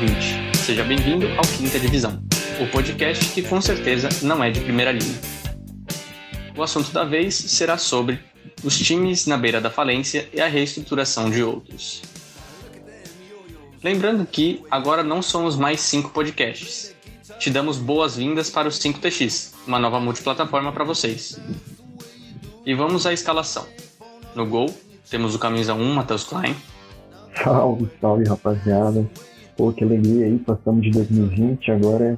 Ouvinte. Seja bem-vindo ao Quinta Divisão, o podcast que com certeza não é de primeira linha. O assunto da vez será sobre os times na beira da falência e a reestruturação de outros. Lembrando que agora não somos mais cinco podcasts. Te damos boas-vindas para o 5TX, uma nova multiplataforma para vocês. E vamos à escalação. No gol, temos o camisa 1, Matheus Klein. Salve, salve rapaziada. Pô, que alegria aí, passamos de 2020, agora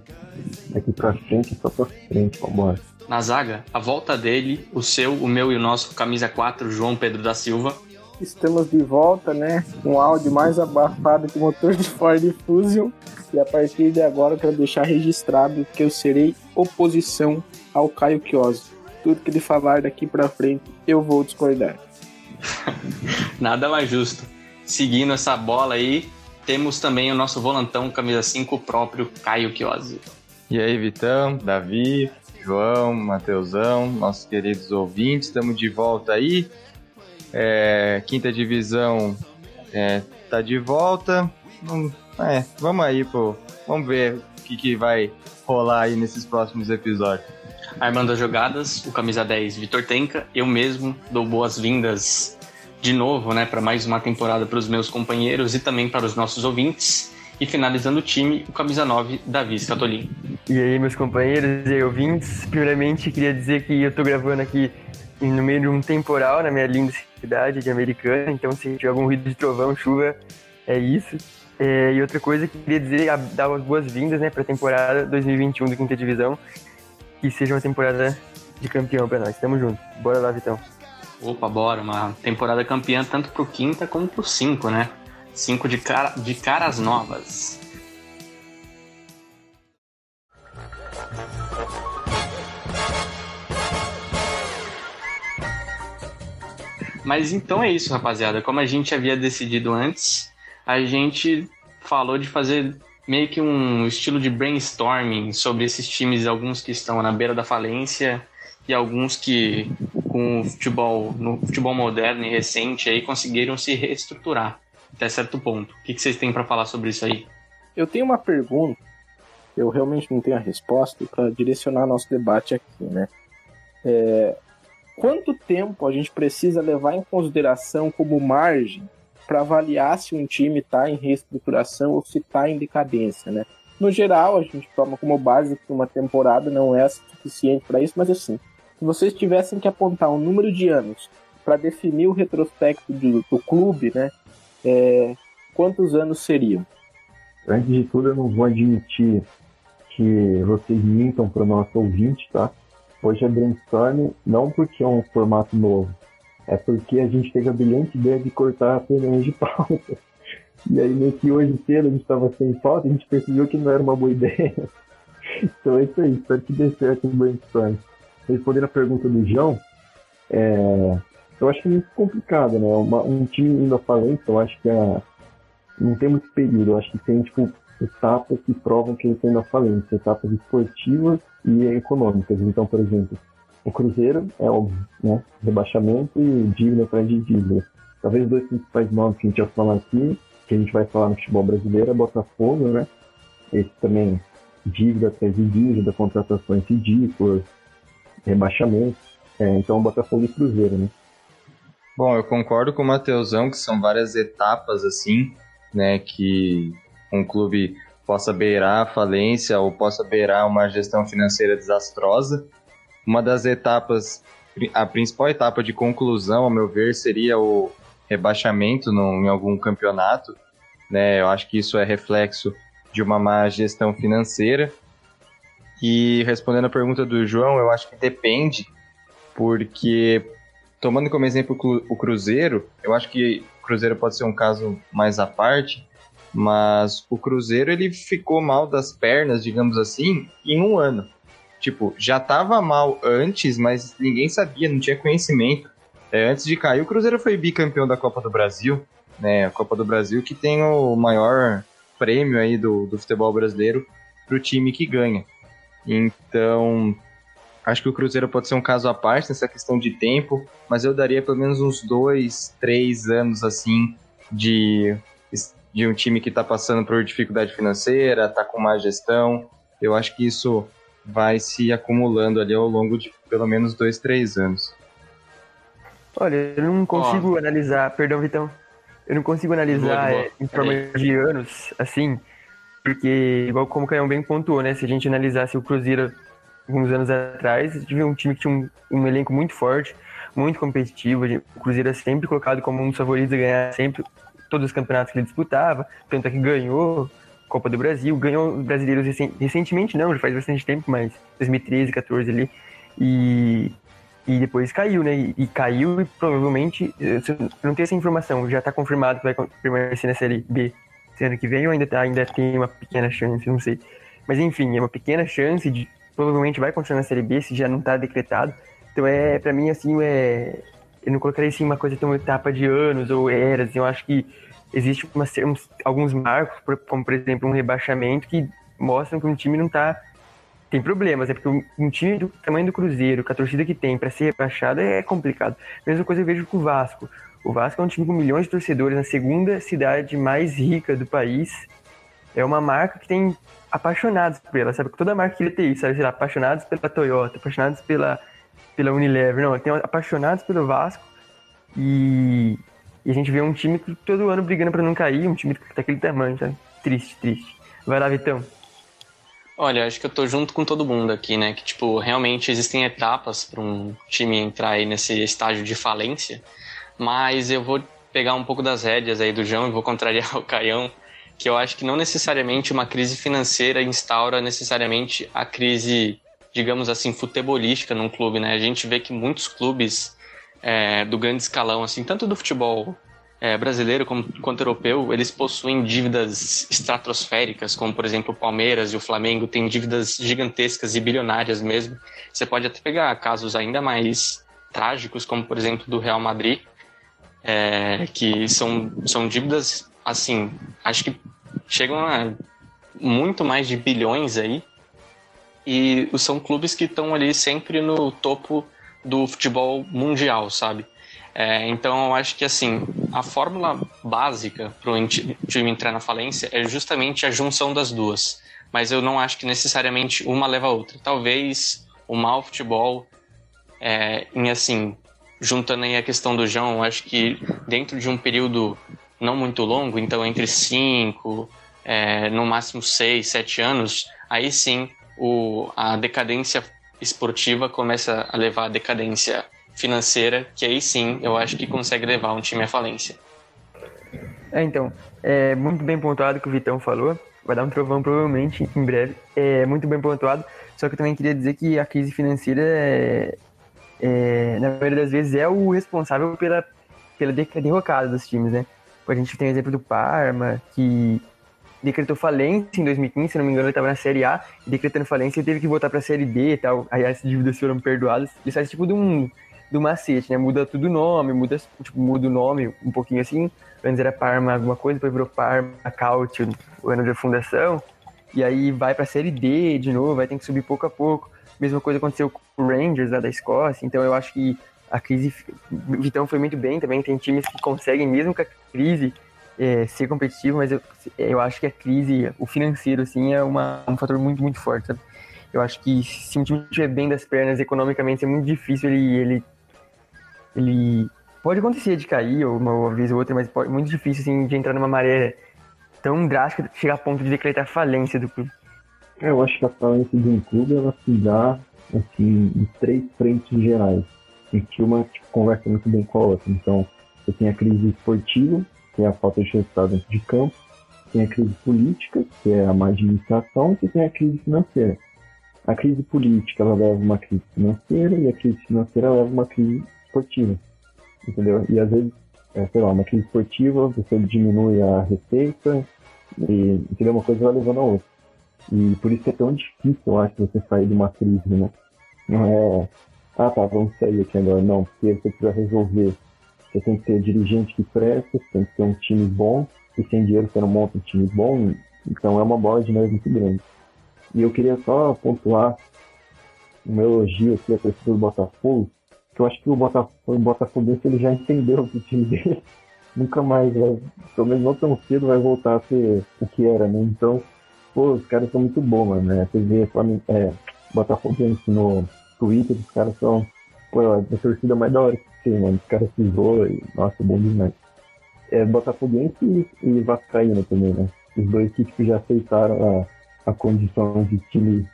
daqui pra frente, só pra frente, vambora. Na zaga, a volta dele, o seu, o meu e o nosso camisa 4, João Pedro da Silva. Estamos de volta, né? Um áudio mais abafado que o motor de Ford Fusion. E a partir de agora eu quero deixar registrado que eu serei oposição ao Caio Chiosi. Tudo que ele falar daqui pra frente, eu vou discordar. Nada mais justo. Seguindo essa bola aí, temos também o nosso volantão, camisa 5, próprio Caio Chiosi. E aí, Vitão, Davi, João, Mateusão, nossos queridos ouvintes, estamos de volta aí. É, quinta divisão é, tá de volta. Hum, é, vamos aí, pô. Vamos ver o que, que vai rolar aí nesses próximos episódios. Armando as jogadas, o camisa 10, Vitor Tenca. Eu mesmo dou boas-vindas de novo, né, para mais uma temporada para os meus companheiros e também para os nossos ouvintes. E finalizando o time, o camisa 9, Davi Scatolin. E aí, meus companheiros e ouvintes, primeiramente queria dizer que eu tô gravando aqui no meio de um temporal na minha linda cidade de Americana, então se tiver algum ruído de trovão, chuva, é isso. É, e outra coisa que queria dizer, dar as boas-vindas né, para a temporada 2021 do Quinta Divisão, que seja uma temporada de campeão para nós. Tamo junto. Bora lá, Vitão. Opa, bora. Uma temporada campeã tanto pro Quinta como pro 5, né? 5 de, cara, de caras novas. Mas então é isso, rapaziada. Como a gente havia decidido antes, a gente falou de fazer meio que um estilo de brainstorming sobre esses times, alguns que estão na beira da falência e alguns que com o futebol, no futebol moderno e recente aí conseguiram se reestruturar até certo ponto. O que, vocês têm para falar sobre isso aí? Eu tenho uma pergunta, eu realmente não tenho a resposta para direcionar nosso debate aqui, né? É, quanto tempo a gente precisa levar em consideração como margem para avaliar se um time está em reestruturação ou se está em decadência, né? No geral, a gente toma como base que uma temporada não é suficiente para isso, mas assim, se vocês tivessem que apontar um número de anos para definir o retrospecto do, do clube, né? É, quantos anos seriam? Antes de tudo, eu não vou admitir que vocês mintam para o nosso ouvinte, tá? Hoje é brainstorm não porque é um formato novo, é porque a gente teve a brilhante ideia de cortar reuniões de pauta. E aí, nesse hoje cedo, a gente estava sem pauta, a gente percebeu que não era uma boa ideia. Então é isso aí, espero que dê certo no brainstorm. Respondendo a pergunta do João, é, eu acho muito complicado, né? Uma, um time indo à falência, eu acho que é, não tem muito período, eu acho que tem, tipo, etapas que provam que ele está indo à falência, etapas esportivas e econômicas. Então, por exemplo, o Cruzeiro é óbvio, né? Rebaixamento e dívida atrás de dívida. Talvez dois principais nomes que a gente vai falar aqui, que a gente vai falar no futebol brasileiro, é Botafogo, né? Esse também, dívida atrás de dívida, contratações ridículas, rebaixamento. É, então, Botafogo e Cruzeiro, né? Bom, eu concordo com o Mateusão que são várias etapas assim, né, que um clube possa beirar a falência ou possa beirar uma gestão financeira desastrosa. Uma das etapas, a principal etapa de conclusão, ao meu ver, seria o rebaixamento no, em algum campeonato. Né? Eu acho que isso é reflexo de uma má gestão financeira. E respondendo a pergunta do João, eu acho que depende, porque tomando como exemplo o Cruzeiro, eu acho que o Cruzeiro pode ser um caso mais à parte, mas o Cruzeiro ele ficou mal das pernas, digamos assim, em um ano. Tipo, já tava mal antes, mas ninguém sabia, não tinha conhecimento. É, antes de cair, o Cruzeiro foi bicampeão da Copa do Brasil, né? A Copa do Brasil que tem o maior prêmio aí do, do futebol brasileiro pro time que ganha. Então, acho que o Cruzeiro pode ser um caso à parte nessa questão de tempo, mas eu daria pelo menos uns dois, três anos assim de de um time que está passando por dificuldade financeira, está com má gestão. Eu acho que isso vai se acumulando ali ao longo de pelo menos dois, três anos. Olha, eu não consigo Ó. analisar, perdão, Vitão, eu não consigo analisar boa, boa. é, em forma de anos, assim, porque, igual como o Caião bem pontuou, né, se a gente analisasse o Cruzeiro alguns anos atrás, a gente um time que tinha um, um elenco muito forte, muito competitivo, o Cruzeiro é sempre colocado como um dos favoritos a ganhar sempre todos os campeonatos que ele disputava, tanto é que ganhou Copa do Brasil, ganhou os brasileiros recen- recentemente, não, já faz bastante tempo, mas 2013, 14 ali, e, e depois caiu, né? E, e caiu e provavelmente, eu não tenho essa informação, já tá confirmado que vai permanecer na Série B ano que vem ou ainda, ainda tem uma pequena chance, não sei. Mas enfim, é uma pequena chance de provavelmente vai continuar na Série B se já não tá decretado. Então é, pra mim, assim, é, eu não colocaria assim uma coisa tão etapa de anos ou eras. Eu acho que existe uma, uns- alguns marcos, como por exemplo um rebaixamento, que mostram que um time não tá tem problemas, é porque um- time do tamanho do Cruzeiro, com a torcida que tem para ser rebaixado é complicado. Mesma coisa eu vejo com o Vasco. O Vasco é um time com milhões de torcedores na segunda cidade mais rica do país. É uma marca que tem apaixonados por ela, sabe? Toda marca queria ter isso, sabe? Sei lá, apaixonados pela Toyota, apaixonados pela, pela Unilever. Não, tem apaixonados pelo Vasco e, e a gente vê um time que todo ano brigando para não cair, um time daquele tamanho, sabe? Triste, triste. Vai lá, Vitão. Olha, acho que eu tô junto com todo mundo aqui, né? Que, tipo, realmente existem etapas para um time entrar aí nesse estágio de falência, mas eu vou pegar um pouco das rédeas aí do João e vou contrariar o Caião, que eu acho que não necessariamente uma crise financeira instaura necessariamente a crise, digamos assim, futebolística num clube, né? A gente vê que muitos clubes é, do grande escalão, assim, tanto do futebol é, brasileiro como, quanto europeu, eles possuem dívidas estratosféricas, como por exemplo o Palmeiras e o Flamengo têm dívidas gigantescas e bilionárias mesmo. Você pode até pegar casos ainda mais trágicos, como por exemplo do Real Madrid, é, que são, são dívidas, assim, acho que chegam a muito mais de bilhões aí, e são clubes que estão ali sempre no topo do futebol mundial, sabe? É, então eu acho que assim a fórmula básica para o time entrar na falência é justamente a junção das duas. Mas eu não acho que necessariamente uma leva a outra. Talvez o mau futebol, é, em assim, juntando aí a questão do João, eu acho que dentro de um período não muito longo, então entre cinco, é, no máximo seis, sete anos, aí sim o, a decadência esportiva começa a levar a decadência financeira, que aí sim eu acho que consegue levar um time à falência. É, então, é muito bem pontuado o que o Vitão falou. Vai dar um trovão provavelmente em breve. É muito bem pontuado. Só que eu também queria dizer que a crise financeira, é, é, na maioria das vezes, é o responsável pela, pela derrocada dos times, né? A gente tem o exemplo do Parma, que decretou falência em 2015, se não me engano, ele estava na Série A, decretando falência, ele teve que voltar para a Série D e tal. Aí as dívidas foram perdoadas. Isso faz tipo de um, do macete, né? Muda tudo o nome, muda, tipo, muda o nome um pouquinho assim. Antes era Parma alguma coisa, depois virou Parma Caute, o ano da fundação. E aí vai pra Série D de novo, vai ter que subir pouco a pouco. Mesma coisa aconteceu com o Rangers lá da Escócia. Então eu acho que a crise. Vitão foi muito bem também. Tem times que conseguem, mesmo com a crise, é, ser competitivo, mas eu, eu acho que a crise, o financeiro, assim, é uma, um fator muito, muito forte, sabe? Eu acho que se um time estiver bem das pernas economicamente, é muito difícil ele, ele ele pode acontecer de cair uma, uma vez ou outra, mas pode, muito difícil assim, de entrar numa maré tão drástica chegar a ponto de decretar falência do clube. Eu acho que a falência de um clube ela se dá assim, em três frentes gerais, em que uma tipo, conversa muito bem com a outra. Então, você tem a crise esportiva, que é a falta de resultado dentro de campo, tem a crise política, que é a má administração, e tem a crise financeira. A crise política ela leva uma crise financeira e a crise financeira leva uma crise esportiva, entendeu? E às vezes, é, sei lá, uma crise esportiva, você diminui a receita, e entendeu? uma coisa vai levando a outra. E por isso é tão difícil, eu acho, você sair de uma crise, né? Não é, ah tá, vamos sair aqui agora, não, porque você precisa resolver. Você tem que ter dirigente que presta, você tem que ter um time bom, e sem dinheiro você não monta um time bom, então é uma bola de neve muito grande. E eu queria só pontuar um elogio aqui à torcida do Botafogo, eu acho que o Botafogo, ele já entendeu que o time dele nunca mais vai, pelo menos não tão cedo, vai voltar a ser o que era, né? Então, pô, os caras são muito bons, mano, né? Você vê é, Botafoguense no Twitter, os caras são, pô, a torcida mais da hora que tem, mano. Os caras se zoam e, nossa, bom demais. É Botafoguense e, e também, né? Os dois que tipo, já aceitaram a, a condição de time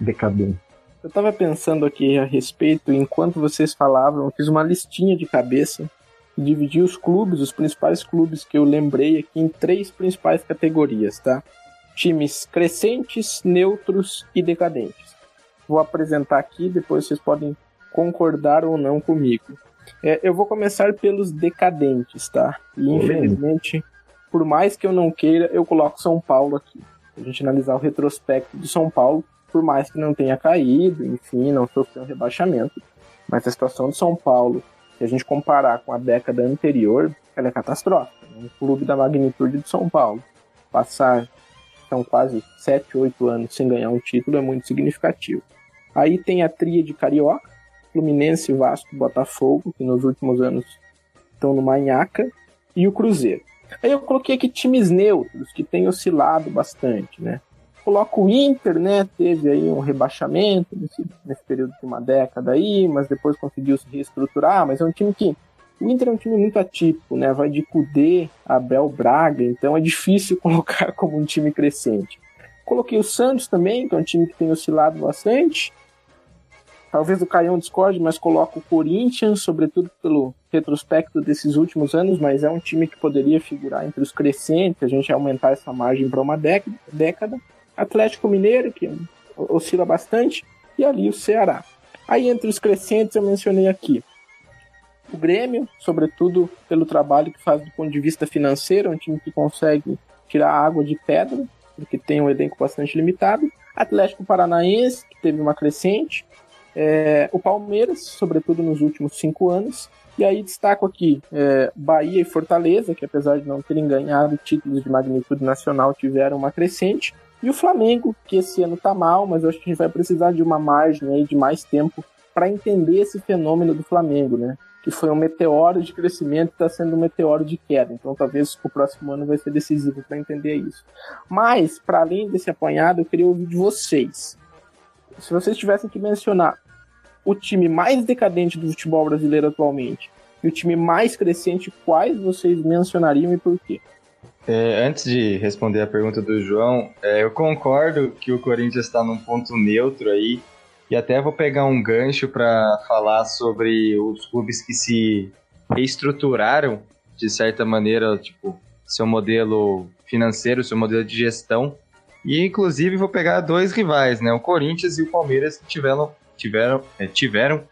decadente. Eu tava pensando aqui a respeito, enquanto vocês falavam, eu fiz uma listinha de cabeça dividi os clubes, os principais clubes que eu lembrei aqui em três principais categorias, tá? Times crescentes, neutros e decadentes. Vou apresentar aqui, depois vocês podem concordar ou não comigo. É, eu vou começar pelos decadentes, tá? E infelizmente, por mais que eu não queira, eu coloco São Paulo aqui. A gente analisar o retrospecto do São Paulo, por mais que não tenha caído, enfim, não sofreu um rebaixamento, mas a situação do São Paulo se a gente comparar com a década anterior, ela é catastrófica. Um clube da magnitude de São Paulo passar são quase 7, 8 anos sem ganhar um título é muito significativo. Aí tem a tríade carioca, Fluminense, Vasco Botafogo, que nos últimos anos estão no Manhaca, e o Cruzeiro. Aí eu coloquei aqui times neutros, que têm oscilado bastante, né? Coloca o Inter, né? Teve aí um rebaixamento nesse, nesse período de uma década aí, mas depois conseguiu se reestruturar, mas é um time que. O Inter é um time muito atípico, né? Vai de Cudê, Abel Braga, então é difícil colocar como um time crescente. Coloquei o Santos também, que é um time que tem oscilado bastante. Talvez o Caião discorde, mas coloco o Corinthians, sobretudo pelo retrospecto desses últimos anos, mas é um time que poderia figurar entre os crescentes, a gente aumentar essa margem para uma década. Atlético Mineiro, que oscila bastante, e ali o Ceará. Aí entre os crescentes eu mencionei aqui o Grêmio, sobretudo pelo trabalho que faz do ponto de vista financeiro, um time que consegue tirar água de pedra, porque tem um elenco bastante limitado. Atlético Paranaense, que teve uma crescente. É, o Palmeiras, sobretudo nos últimos cinco anos. E aí destaco aqui é, Bahia e Fortaleza, que apesar de não terem ganhado títulos de magnitude nacional, tiveram uma crescente. E o Flamengo, que esse ano tá mal, mas eu acho que a gente vai precisar de uma margem aí de mais tempo para entender esse fenômeno do Flamengo, né? Que foi um meteoro de crescimento está sendo um meteoro de queda. Então talvez o próximo ano vai ser decisivo para entender isso. Mas, para além desse apanhado, eu queria ouvir de vocês. Se vocês tivessem que mencionar o time mais decadente do futebol brasileiro atualmente e o time mais crescente, quais vocês mencionariam e por quê? É, antes de responder a pergunta do João, é, eu concordo que o Corinthians está num ponto neutro aí, e até vou pegar um gancho para falar sobre os clubes que se reestruturaram de certa maneira, tipo, seu modelo financeiro, seu modelo de gestão. E inclusive vou pegar dois rivais, né? O Corinthians e o Palmeiras que tiveram, tiveram, é, tiveram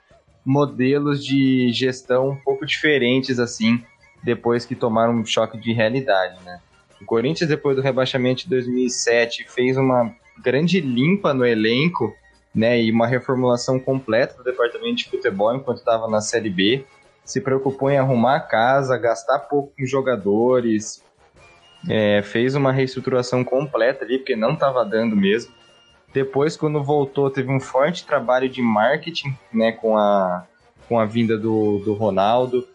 modelos de gestão um pouco diferentes assim depois que tomaram um choque de realidade, né? O Corinthians, depois do rebaixamento de 2007, fez uma grande limpa no elenco, né, e uma reformulação completa do departamento de futebol enquanto estava na Série B. Se preocupou em arrumar a casa, gastar pouco com jogadores, é, fez uma reestruturação completa ali, porque não estava dando mesmo. Depois, quando voltou, teve um forte trabalho de marketing, né, com a, com a vinda do, do Ronaldo,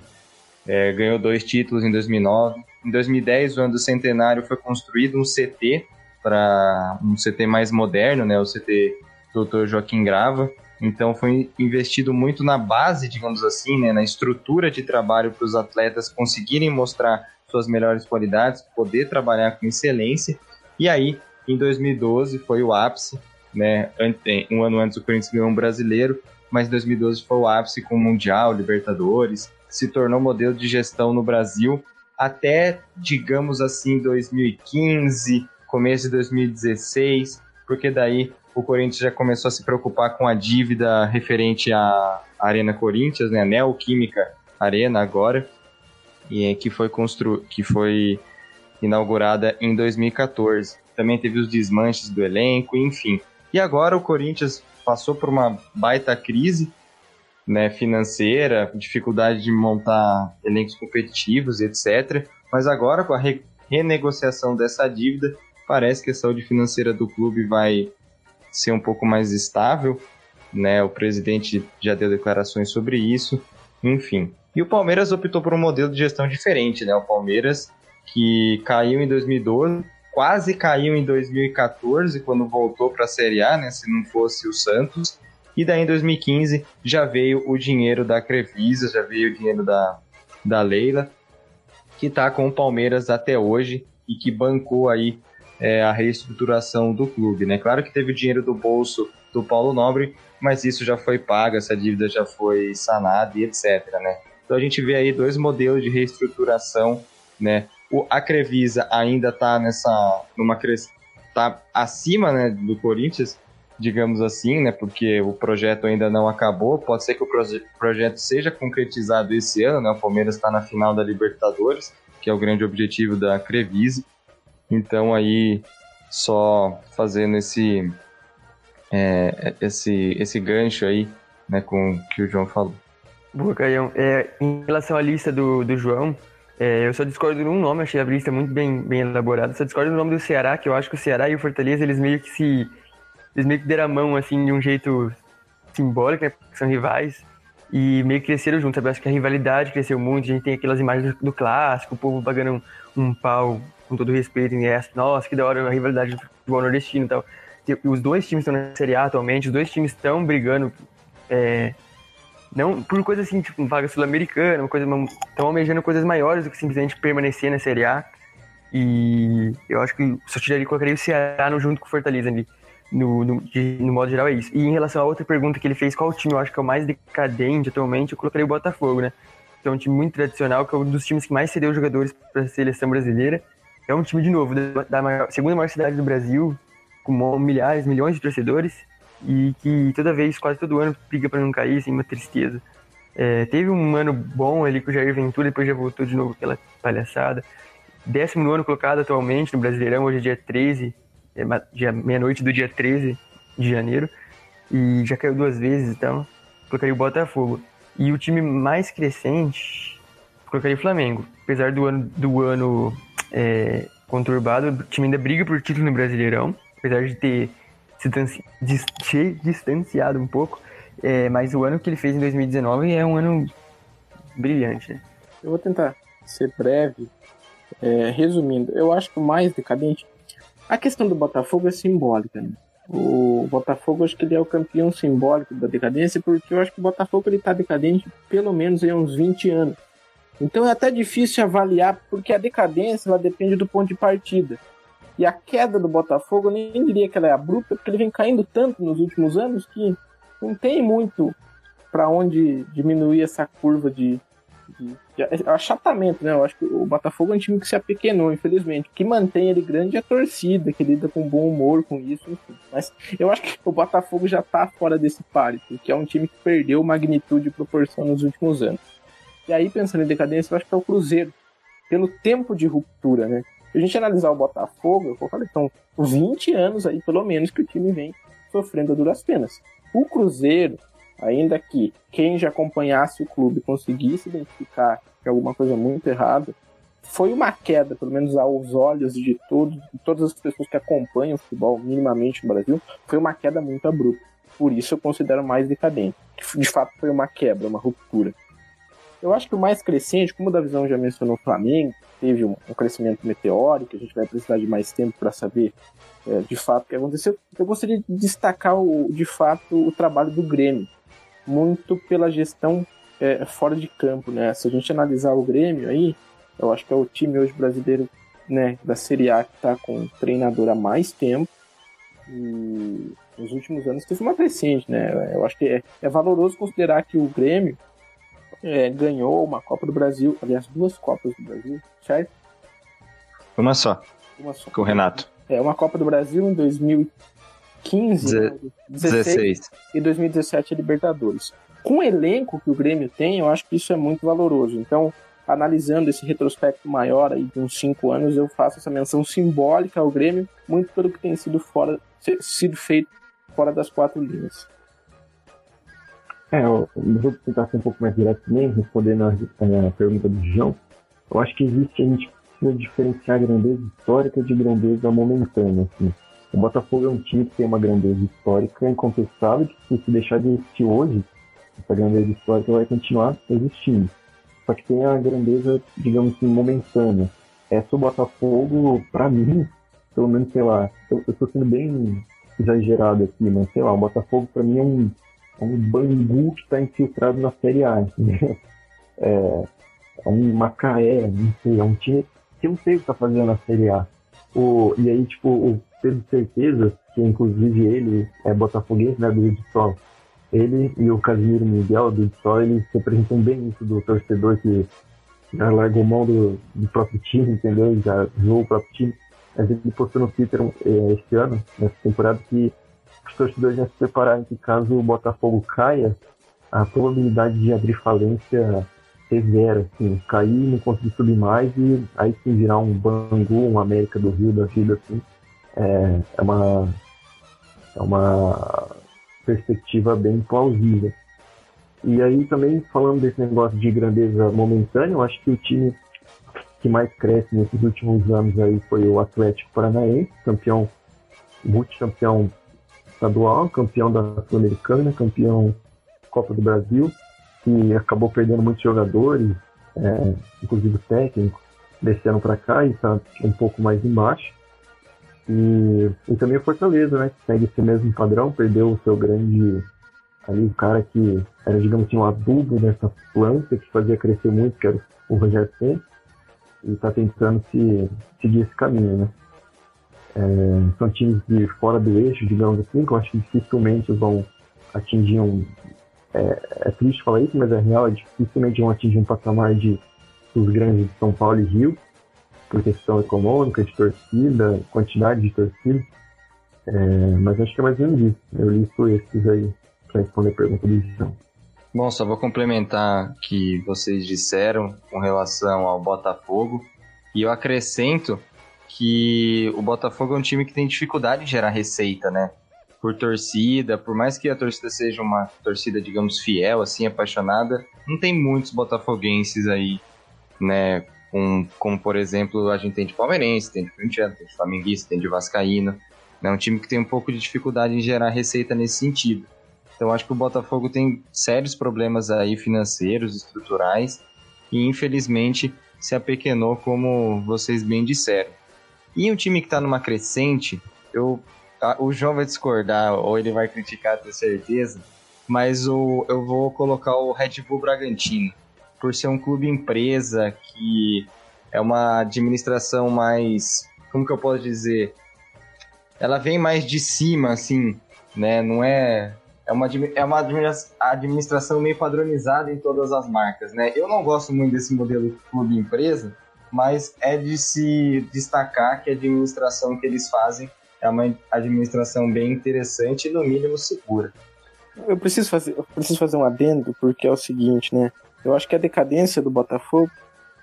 é, ganhou dois títulos em 2009. Em 2010, o ano do centenário, foi construído um CT para um CT mais moderno, né, o CT Dr. Joaquim Grava. Então foi investido muito na base, digamos assim, né, na estrutura de trabalho para os atletas conseguirem mostrar suas melhores qualidades, poder trabalhar com excelência. E aí, em 2012 foi o ápice, né, um ano antes o Corinthians ganhou um brasileiro, mas 2012 foi o ápice com o Mundial, Libertadores, se tornou modelo de gestão no Brasil até, digamos assim, 2015, começo de 2016, porque daí o Corinthians já começou a se preocupar com a dívida referente à Arena Corinthians, né, a Neoquímica Arena agora, e que foi constru que foi inaugurada em 2014. Também teve os desmanches do elenco, enfim. E agora o Corinthians passou por uma baita crise né, financeira, dificuldade de montar elencos competitivos, etc. Mas agora, com a re renegociação dessa dívida, parece que a saúde financeira do clube vai ser um pouco mais estável. Né? O presidente já deu declarações sobre isso. Enfim, E o Palmeiras optou por um modelo de gestão diferente, né? O Palmeiras que caiu em 2012, quase caiu em 2014 quando voltou para a Série A, né? Se não fosse o Santos. E daí em 2015 já veio o dinheiro da Crevisa, já veio o dinheiro da, da Leila, que está com o Palmeiras até hoje e que bancou aí é, a reestruturação do clube, né? Claro que teve o dinheiro do bolso do Paulo Nobre, mas isso já foi pago, essa dívida já foi sanada e etc, né? Então a gente vê aí dois modelos de reestruturação, né? O, a Crevisa ainda está nessa, numa tá acima, né, do Corinthians, digamos assim, né? Porque o projeto ainda não acabou. Pode ser que o proje projeto seja concretizado esse ano, né? O Palmeiras está na final da Libertadores, que é o grande objetivo da Crevisa. Então aí só fazendo esse é, esse esse gancho aí, né, com o que o João falou. Boa, Caião. É, em relação à lista do, do João, é, eu só discordo num nome, achei a lista muito bem, bem elaborada. Só discordo no nome do Ceará, que eu acho que o Ceará e o Fortaleza, eles meio que se. Eles meio que deram a mão, assim, de um jeito simbólico, né? Porque são rivais. E meio que cresceram juntos, sabe? Eu acho que a rivalidade cresceu muito. A gente tem aquelas imagens do, do clássico, o povo pagando um, um pau com todo respeito em essa. Nossa, que da hora a rivalidade do futebol nordestino e tal. Os dois times estão na Série A atualmente, os dois times estão brigando. É, não por coisas assim, tipo, vaga sul-americana, uma coisa. Estão almejando coisas maiores do que simplesmente permanecer na Série A. E eu acho que só tiraria colocaria o Ceará no, junto com o Fortaleza ali. No, no, de, no modo geral é isso. E em relação a outra pergunta que ele fez, qual time eu acho que é o mais decadente atualmente, eu colocaria o Botafogo, né? Que é um time muito tradicional, que é um dos times que mais cedeu jogadores para a seleção brasileira. É um time, de novo, da, da maior, segunda maior cidade do Brasil, com milhares, milhões de torcedores e que toda vez, quase todo ano, briga para não cair, assim, uma tristeza. É, teve um ano bom ali com o Jair Ventura, depois já voltou de novo aquela palhaçada. Décimo ano colocado atualmente no Brasileirão, hoje é dia 13, é meia-noite do dia 13 de janeiro, e já caiu duas vezes, então colocaria o Botafogo. E o time mais crescente, colocaria o Flamengo. Apesar do ano, do ano é, conturbado, o time ainda briga por título no Brasileirão, apesar de ter se distanciado um pouco. É, mas o ano que ele fez em 2019 é um ano brilhante. Eu vou tentar ser breve. É, resumindo, eu acho que o mais decadente. A questão do Botafogo é simbólica. Né? O Botafogo, acho que ele é o campeão simbólico da decadência, porque eu acho que o Botafogo ele tá decadente pelo menos em uns 20 anos. Então é até difícil avaliar, porque a decadência ela depende do ponto de partida. E a queda do Botafogo, eu nem diria que ela é abrupta, porque ele vem caindo tanto nos últimos anos que não tem muito para onde diminuir essa curva de, de, de, achatamento, né? Eu acho que o Botafogo é um time que se apequenou, infelizmente. O que mantém ele grande é a torcida, que lida com bom humor com isso, enfim. Mas eu acho que o Botafogo já tá fora desse páreo, porque é um time que perdeu magnitude e proporção nos últimos anos. E aí, pensando em decadência, eu acho que é o Cruzeiro. Pelo tempo de ruptura, né? Se a gente analisar o Botafogo, eu falei, são 20 anos aí, pelo menos, que o time vem sofrendo duras penas. O Cruzeiro, ainda que quem já acompanhasse o clube conseguisse identificar que alguma coisa muito errada, foi uma queda, pelo menos aos olhos de todos, de todas as pessoas que acompanham o futebol minimamente no Brasil, foi uma queda muito abrupta. Por isso eu considero mais decadente. De fato, foi uma quebra, uma ruptura. Eu acho que o mais crescente, como o Davizão já mencionou o Flamengo, teve um, um crescimento meteórico, a gente vai precisar de mais tempo para saber é, de fato o que aconteceu. Eu gostaria de destacar, o, de fato, o trabalho do Grêmio, muito pela gestão é, fora de campo. Né? Se a gente analisar o Grêmio aí, eu acho que é o time hoje brasileiro né, da Série A que está com treinador há mais tempo. E nos últimos anos teve uma crescente, né? Eu acho que é, é valoroso considerar que o Grêmio é, ganhou uma Copa do Brasil, aliás, duas Copas do Brasil, certo? Uma só. Uma só. Com o Renato. É, uma Copa do Brasil em 2015, Deze... né? 16, 16 e 2017 Libertadores. Com o elenco que o Grêmio tem, eu acho que isso é muito valoroso. Então, analisando esse retrospecto maior aí de uns cinco anos, eu faço essa menção simbólica ao Grêmio, muito pelo que tem sido fora, sido feito fora das quatro linhas. É, eu, vou tentar ser um pouco mais direto também, respondendo a, a, pergunta do João. Eu acho que existe, a gente precisa diferenciar a grandeza histórica de grandeza momentânea, assim. O Botafogo é um time que tem uma grandeza histórica incontestável, que se deixar de existir hoje, essa grandeza histórica vai continuar existindo. só que tem a grandeza, digamos assim, momentânea. Essa o Botafogo, para mim, pelo menos, sei lá, eu, eu tô sendo bem exagerado aqui, mas sei lá, o Botafogo para mim é um, é um Bangu que está infiltrado na Série A. É, é um Macaé, não sei, é um time que eu não sei o que tá fazendo na Série A. O, e aí, tipo, o Pedro Certeza, que inclusive ele é botafoguense, né, do Sol, ele e o Casimiro Miguel do Sol, eles representam bem isso do torcedor que já largou mão do, do próprio time, entendeu? Já zoou o próprio time. A gente postou no Twitter é, este ano, nessa temporada, que os torcedores já se prepararam que caso o Botafogo caia, a probabilidade de abrir falência severa, assim, cair, não conseguir subir mais e aí sim virar um Bangu, um América do Rio da vida, assim, é, é uma é uma perspectiva bem plausível. E aí também falando desse negócio de grandeza momentânea, eu acho que o time que mais cresce nesses últimos anos aí foi o Atlético Paranaense, campeão, multicampeão estadual, campeão da Sul-Americana, campeão Copa do Brasil, que acabou perdendo muitos jogadores, é, inclusive o técnico, desse ano para cá e está um pouco mais embaixo. E, e também o Fortaleza, né, que segue esse mesmo padrão, perdeu o seu grande ali, o cara que era, digamos assim, um adubo dessa planta que fazia crescer muito, que era o Rogério Santos, e está tentando se seguir esse caminho, né. É, são times de fora do eixo, digamos assim, que eu acho que dificilmente vão atingir um, é, é, triste falar isso, mas é real, é dificilmente vão atingir um patamar de dos grandes de São Paulo e Rio, por questão econômica, de torcida, quantidade de torcida. É, mas acho que é mais ou menos isso. Eu listo esses aí para responder a pergunta do João. Bom, só vou complementar que vocês disseram com relação ao Botafogo. E eu acrescento que o Botafogo é um time que tem dificuldade em gerar receita, né? por torcida, por mais que a torcida seja uma torcida, digamos, fiel, assim, apaixonada, não tem muitos botafoguenses aí, né? Com, como, por exemplo, a gente tem de palmeirense, tem de corintiano, tem de flamenguista, tem de vascaíno. É um time que tem um pouco de dificuldade em gerar receita nesse sentido. Então, acho que o Botafogo tem sérios problemas aí financeiros, estruturais, e infelizmente se apequenou, como vocês bem disseram. E um time que está numa crescente, eu o João vai discordar ou ele vai criticar, tenho certeza. Mas o, eu vou colocar o Red Bull Bragantino. Por ser um clube empresa que é uma administração mais. Como que eu posso dizer? Ela vem mais de cima, assim, né? Não é. É uma, é uma administração meio padronizada em todas as marcas, né? Eu não gosto muito desse modelo de clube empresa, mas é de se destacar que a administração que eles fazem é uma administração bem interessante e, no mínimo, segura. Eu preciso fazer, eu preciso fazer um adendo, porque é o seguinte, né? Eu acho que a decadência do Botafogo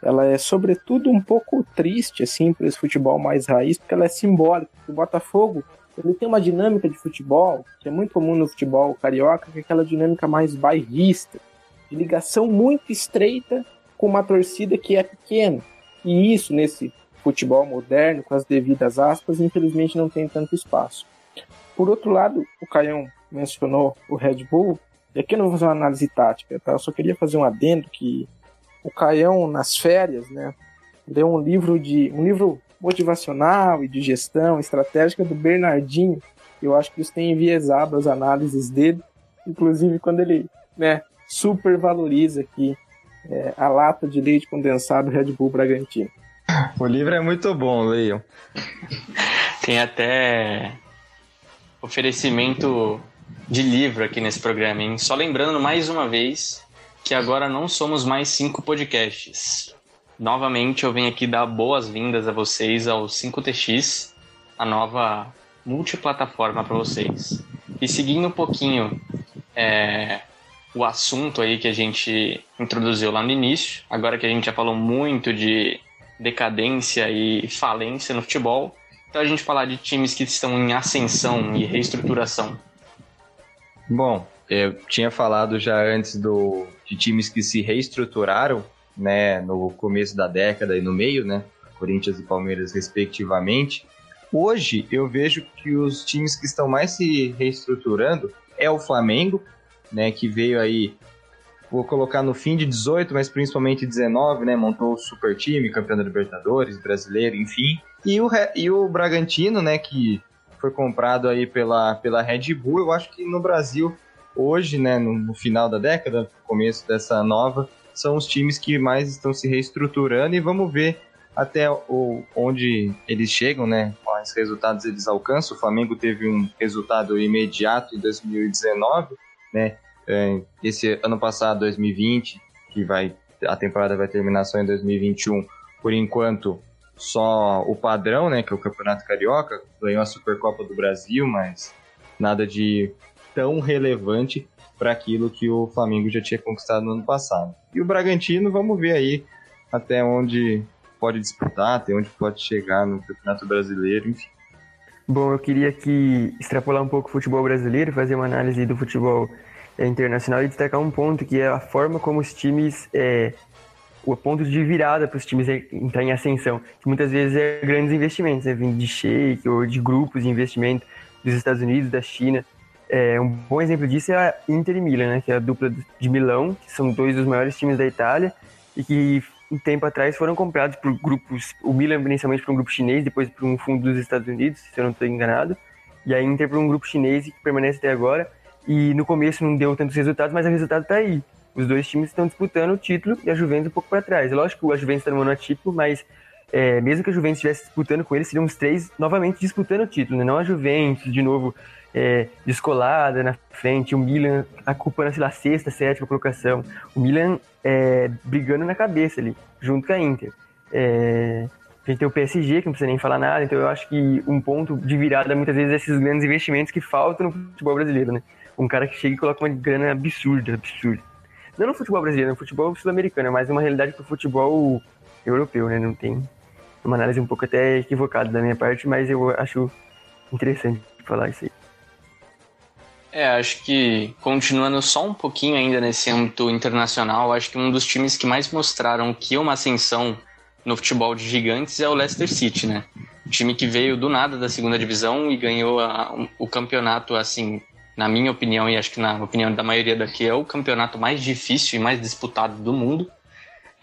ela é sobretudo um pouco triste assim para esse futebol mais raiz, porque ela é simbólica. O Botafogo ele tem uma dinâmica de futebol que é muito comum no futebol carioca, que é aquela dinâmica mais bairrista, de ligação muito estreita com uma torcida que é pequena. E isso nesse futebol moderno, com as devidas aspas, infelizmente não tem tanto espaço. Por outro lado, o Caião mencionou o Red Bull, e aqui eu não vou fazer uma análise tática, tá? Eu só queria fazer um adendo que o Caião, nas férias, né, leu um livro de um livro motivacional e de gestão estratégica do Bernardinho. Eu acho que isso tem enviesado as análises dele, inclusive quando ele né, supervaloriza aqui é, a lata de leite condensado Red Bull Bragantino. O livro é muito bom, leiam. Tem até oferecimento de livro aqui nesse programa, hein? Só lembrando mais uma vez que agora não somos mais cinco podcasts. Novamente eu venho aqui dar boas-vindas a vocês ao 5TX, a nova multiplataforma para vocês. E seguindo um pouquinho é, o assunto aí que a gente introduziu lá no início, agora que a gente já falou muito de decadência e falência no futebol. Então a gente falar de times que estão em ascensão e reestruturação. Bom, eu tinha falado já antes do, de times que se reestruturaram, né, no começo da década e no meio, né, Corinthians e Palmeiras respectivamente. Hoje eu vejo que os times que estão mais se reestruturando é o Flamengo, né, que veio aí vou colocar no fim de 18, mas principalmente 19, né? Montou o super time, campeão da Libertadores, brasileiro, enfim. E o, e o Bragantino, né, que foi comprado aí pela, pela Red Bull, eu acho que no Brasil, hoje, né, no, no final da década, começo dessa nova, são os times que mais estão se reestruturando e vamos ver até o, onde eles chegam, né? Quais resultados eles alcançam. O Flamengo teve um resultado imediato em 2019, né? É, esse ano passado, 2020, que vai a temporada vai terminar só em 2021. Por enquanto, só o padrão, né? Que é o Campeonato Carioca, ganhou a Supercopa do Brasil, mas nada de tão relevante para aquilo que o Flamengo já tinha conquistado no ano passado. E o Bragantino, vamos ver aí até onde pode disputar, até onde pode chegar no Campeonato Brasileiro, enfim. Bom, eu queria aqui extrapolar um pouco o futebol brasileiro, fazer uma análise do futebol é, internacional e destacar um ponto que é a forma como os times é, o ponto de virada para os times entrar em ascensão, que muitas vezes é grandes investimentos, né, vindo de shake ou de grupos de investimento dos Estados Unidos, da China. É, um bom exemplo disso é a Inter e Milan, né, que é a dupla de Milão, que são dois dos maiores times da Itália e que um tempo atrás foram comprados por grupos, o Milan inicialmente por um grupo chinês, depois por um fundo dos Estados Unidos, se eu não estou enganado, e a Inter por um grupo chinês que permanece até agora. E no começo não deu tantos resultados, mas o resultado está aí. Os dois times estão disputando o título e a Juventus um pouco para trás. Lógico que a Juventus está no ano atípico, mas é, mesmo que a Juventus estivesse disputando com eles, seriam os três novamente disputando o título, né? não a Juventus de novo é, descolada na frente, o Milan ocupando, sei lá, sexta, sétima colocação. O Milan é, brigando na cabeça ali, junto com a Inter. É, a gente tem o PSG, que não precisa nem falar nada, então eu acho que um ponto de virada muitas vezes é esses grandes investimentos que faltam no futebol brasileiro, né? Um cara que chega e coloca uma grana absurda, absurda. Não no futebol brasileiro, no futebol sul-americano, é mais uma realidade pro futebol europeu, né? Não tem uma análise um pouco até equivocada da minha parte, mas eu acho interessante falar isso aí. É, acho que continuando só um pouquinho ainda nesse âmbito internacional, acho que um dos times que mais mostraram que é uma ascensão no futebol de gigantes é o Leicester City, né? Um time que veio do nada da segunda divisão e ganhou a, o campeonato, assim, na minha opinião e acho que na opinião da maioria daqui, é o campeonato mais difícil e mais disputado do mundo.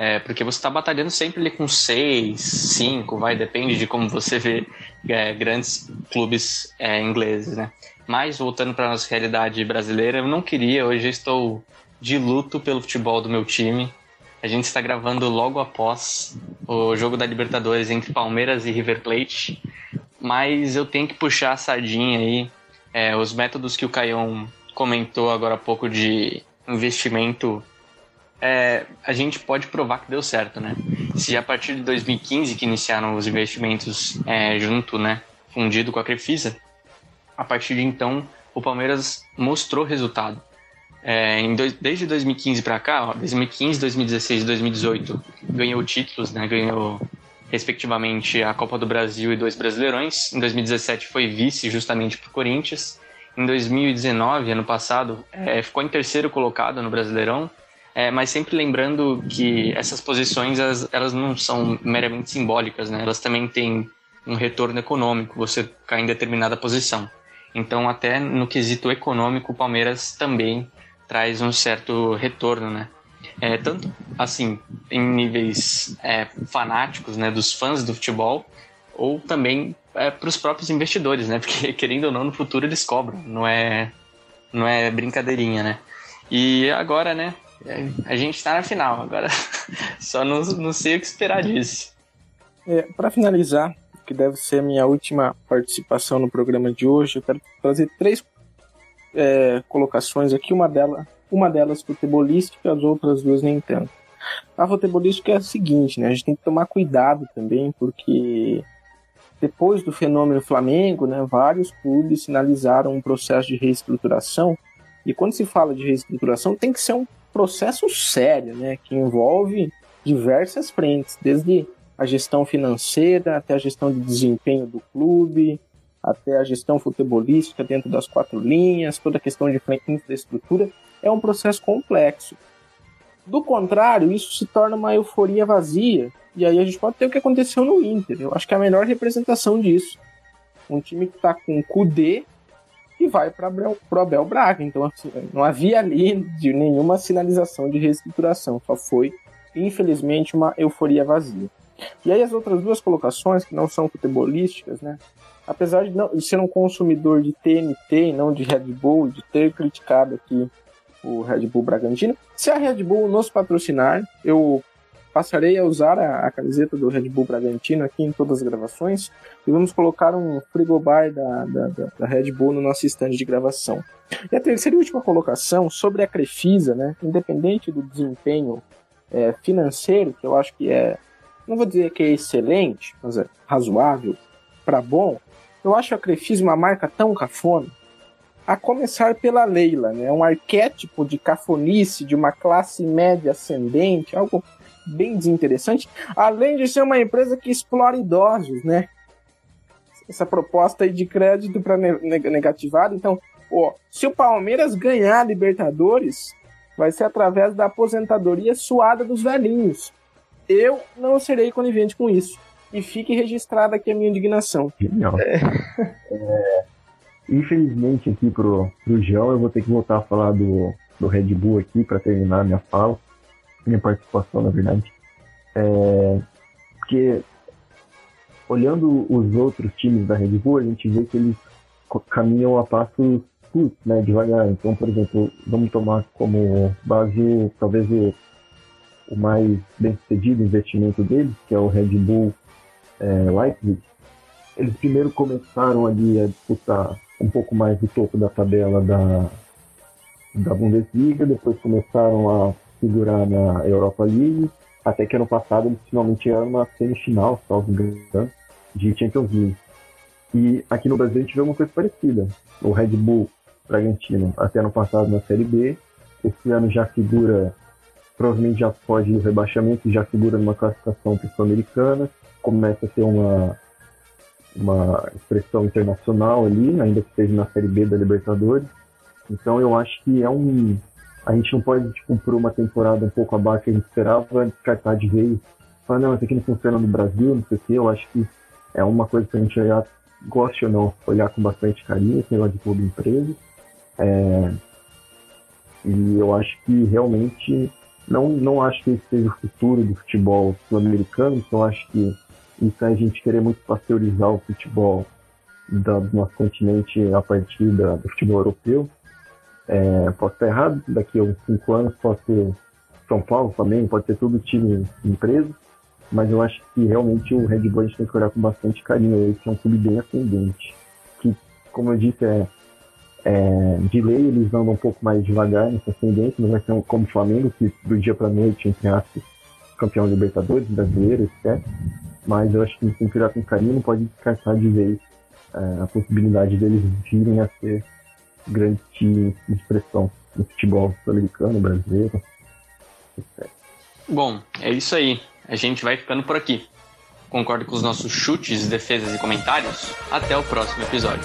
É, porque você está batalhando sempre ali com seis, cinco, vai, depende de como você vê é, grandes clubes é, ingleses, né? Mas voltando para nossa realidade brasileira, eu não queria, hoje estou de luto pelo futebol do meu time. A gente está gravando logo após o jogo da Libertadores entre Palmeiras e River Plate, mas eu tenho que puxar a sardinha aí. É, os métodos que o Caion comentou agora há pouco de investimento, é, a gente pode provar que deu certo, né? Se a partir de 2015 que iniciaram os investimentos é, junto, né, fundido com a Crefisa, a partir de então, o Palmeiras mostrou resultado. É, dois, desde 2015 para cá, ó, 2015, 2016 e 2018, ganhou títulos, né? ganhou respectivamente a Copa do Brasil e dois Brasileirões. Em 2017 foi vice justamente para o Corinthians. Em 2019, ano passado, é, ficou em terceiro colocado no Brasileirão. É, mas sempre lembrando que essas posições elas, elas não são meramente simbólicas, né? elas também têm um retorno econômico, você cair em determinada posição. Então, até no quesito econômico, o Palmeiras também traz um certo retorno, né? É, tanto assim em níveis é, fanáticos, né, dos fãs do futebol, ou também é, para os próprios investidores, né? Porque querendo ou não, no futuro eles cobram, não é, não é brincadeirinha, né? E agora, né? A gente está na final, agora só não, não sei o que esperar disso. É, para finalizar, que deve ser a minha última participação no programa de hoje. Eu quero trazer três é, colocações aqui, uma, dela, uma delas futebolística, as outras duas nem tanto. A futebolística é a seguinte, né? A gente tem que tomar cuidado também, porque depois do fenômeno Flamengo, né, vários clubes sinalizaram um processo de reestruturação. E quando se fala de reestruturação, tem que ser um processo sério, né, que envolve diversas frentes, desde a gestão financeira, até a gestão de desempenho do clube, até a gestão futebolística dentro das quatro linhas, toda a questão de infraestrutura, é um processo complexo. Do contrário, isso se torna uma euforia vazia, e aí a gente pode ter o que aconteceu no Inter. Eu acho que é a melhor representação disso. Um time que está com o Kudê e vai para o Abel Braga. Então, assim, não havia ali de nenhuma sinalização de reestruturação, só foi, infelizmente, uma euforia vazia. E aí as outras duas colocações, que não são futebolísticas, né? Apesar de, não, de ser um consumidor de TNT e não de Red Bull, de ter criticado aqui o Red Bull Bragantino, se a Red Bull nos patrocinar, eu passarei a usar a, a, camiseta do Red Bull Bragantino aqui em todas as gravações e vamos colocar um frigobar da, da, da, da Red Bull no nosso estande de gravação. E a terceira e última colocação sobre a Crefisa, né, independente do desempenho é, financeiro, que eu acho que é, não vou dizer que é excelente, mas é razoável para bom, eu acho a Crefisa uma marca tão cafona, a começar pela Leila, né, um arquétipo de cafonice de uma classe média ascendente, algo bem desinteressante, além de ser uma empresa que explora idosos, né? Essa proposta aí de crédito para negativado. Então, ó, se o Palmeiras ganhar a Libertadores, vai ser através da aposentadoria suada dos velhinhos. Eu não serei conivente com isso. E fique registrada aqui a minha indignação. Genial. É. É, infelizmente aqui pro, pro João eu vou ter que voltar a falar do, do Red Bull aqui para terminar minha fala minha participação, na verdade. É, porque olhando os outros times da Red Bull, a gente vê que eles caminham a passos curtos, né, devagar. Então, por exemplo, vamos tomar como base talvez o, o mais bem sucedido investimento deles, que é o Red Bull é, Leipzig. Eles primeiro começaram ali a disputar um pouco mais do topo da tabela da, da Bundesliga, depois começaram a segurar na Europa League, até que ano passado eles finalmente chegaram na semifinal, salvo engano, de Champions League. E aqui no Brasil a gente vê uma coisa parecida. O Red Bull Bragantino, até ano passado na Série B, esse ano já figura, provavelmente já pode o rebaixamento, já figura numa classificação sul-americana, começa a ter uma, uma expressão internacional ali, ainda que esteja na Série B da Libertadores. Então eu acho que é um, a gente não pode, tipo, por uma temporada um pouco abaixo que a gente esperava, descartar de vez. Falar, não, isso aqui não funciona no Brasil, não sei o quê. Eu acho que é uma coisa que a gente olhar, goste ou não, olhar com bastante carinho, esse negócio de clube empresa. É... E eu acho que realmente não, não acho que esse seja o futuro do futebol sul-americano, então acho que isso é a gente querer muito pasteurizar o futebol do nosso continente a partir da, do futebol europeu. É, posso estar errado, daqui a uns 5 anos pode ser São Paulo também, pode ser tudo time empresa, mas eu acho que realmente o Red Bull a gente tem que olhar com bastante carinho que é um clube bem ascendente. Que, como eu disse, é, é, de lei eles andam um pouco mais devagar nessa ascendente, não vai ser como o Flamengo, que do dia para noite, entre aspas, campeão Libertadores, brasileiro, etc. Mas eu acho que tem que olhar com carinho, não pode descartar de vez é, a possibilidade deles virem a ser grande time de expressão no futebol americano, brasileiro. Bom, é isso aí. A gente vai ficando por aqui. Concordo com os nossos chutes, defesas e comentários? Até o próximo episódio.